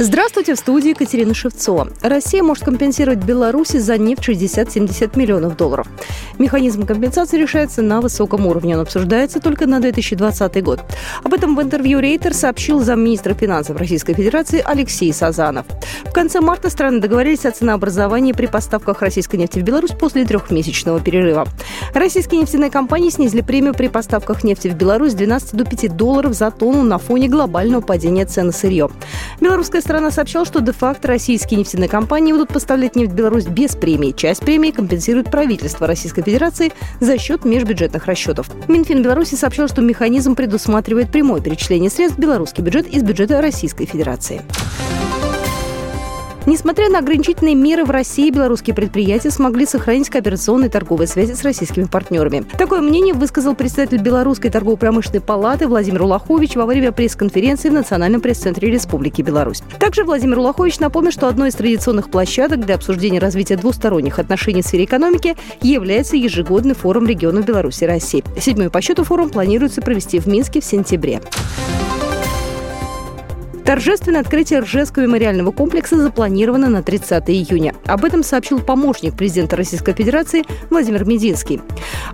Здравствуйте, в студии Екатерина Шевцова. Россия может компенсировать Беларуси за нефть 60-70 миллионов долларов. Механизм компенсации решается на высоком уровне. Он обсуждается только на 2020 год. Об этом в интервью Рейтер сообщил замминистра финансов Российской Федерации Алексей Сазанов. В конце марта страны договорились о ценообразовании при поставках российской нефти в Беларусь после трехмесячного перерыва. Российские нефтяные компании снизили премию при поставках нефти в Беларусь с 12 до 5 долларов за тонну на фоне глобального падения цен на сырье. Белорусская страна сообщала, что де-факто российские нефтяные компании будут поставлять нефть в Беларусь без премии. Часть премии компенсирует правительство Российской Федерации за счет межбюджетных расчетов. Минфин Беларуси сообщил, что механизм предусматривает прямое перечисление средств в белорусский бюджет из бюджета Российской Федерации. Несмотря на ограничительные меры в России, белорусские предприятия смогли сохранить кооперационные торговые связи с российскими партнерами. Такое мнение высказал председатель Белорусской торгово-промышленной палаты Владимир Улахович во время пресс-конференции в Национальном пресс-центре Республики Беларусь. Также Владимир Улахович напомнил, что одной из традиционных площадок для обсуждения развития двусторонних отношений в сфере экономики является ежегодный форум регионов Беларуси и России. Седьмой по счету форум планируется провести в Минске в сентябре. Торжественное открытие Ржевского мемориального комплекса запланировано на 30 июня. Об этом сообщил помощник президента Российской Федерации Владимир Мединский.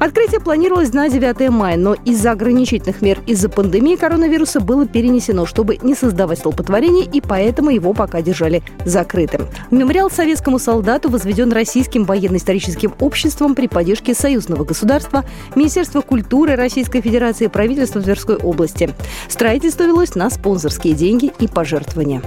Открытие планировалось на 9 мая, но из-за ограничительных мер из-за пандемии коронавируса было перенесено, чтобы не создавать столпотворение, и поэтому его пока держали закрытым. Мемориал советскому солдату возведен Российским военно-историческим обществом при поддержке союзного государства, Министерства культуры Российской Федерации и правительства Тверской области. Строительство велось на спонсорские деньги пожертвования.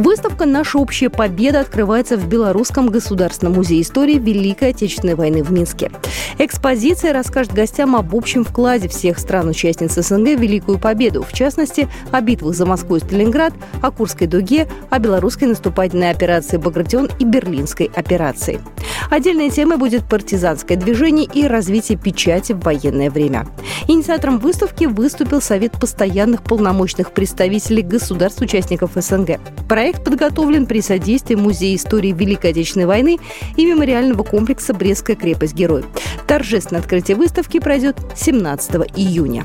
Выставка «Наша общая победа» открывается в Белорусском государственном музее истории Великой Отечественной войны в Минске. Экспозиция расскажет гостям об общем вкладе всех стран-участниц СНГ в Великую Победу, в частности, о битвах за Москву и Сталинград, о Курской дуге, о белорусской наступательной операции «Багратион» и Берлинской операции. Отдельной темой будет партизанское движение и развитие печати в военное время. Инициатором выставки выступил Совет постоянных полномочных представителей государств-участников СНГ. Проект подготовлен при содействии Музея истории Великой Отечественной войны и мемориального комплекса «Брестская крепость-герой». Торжественное открытие выставки пройдет 17 июня.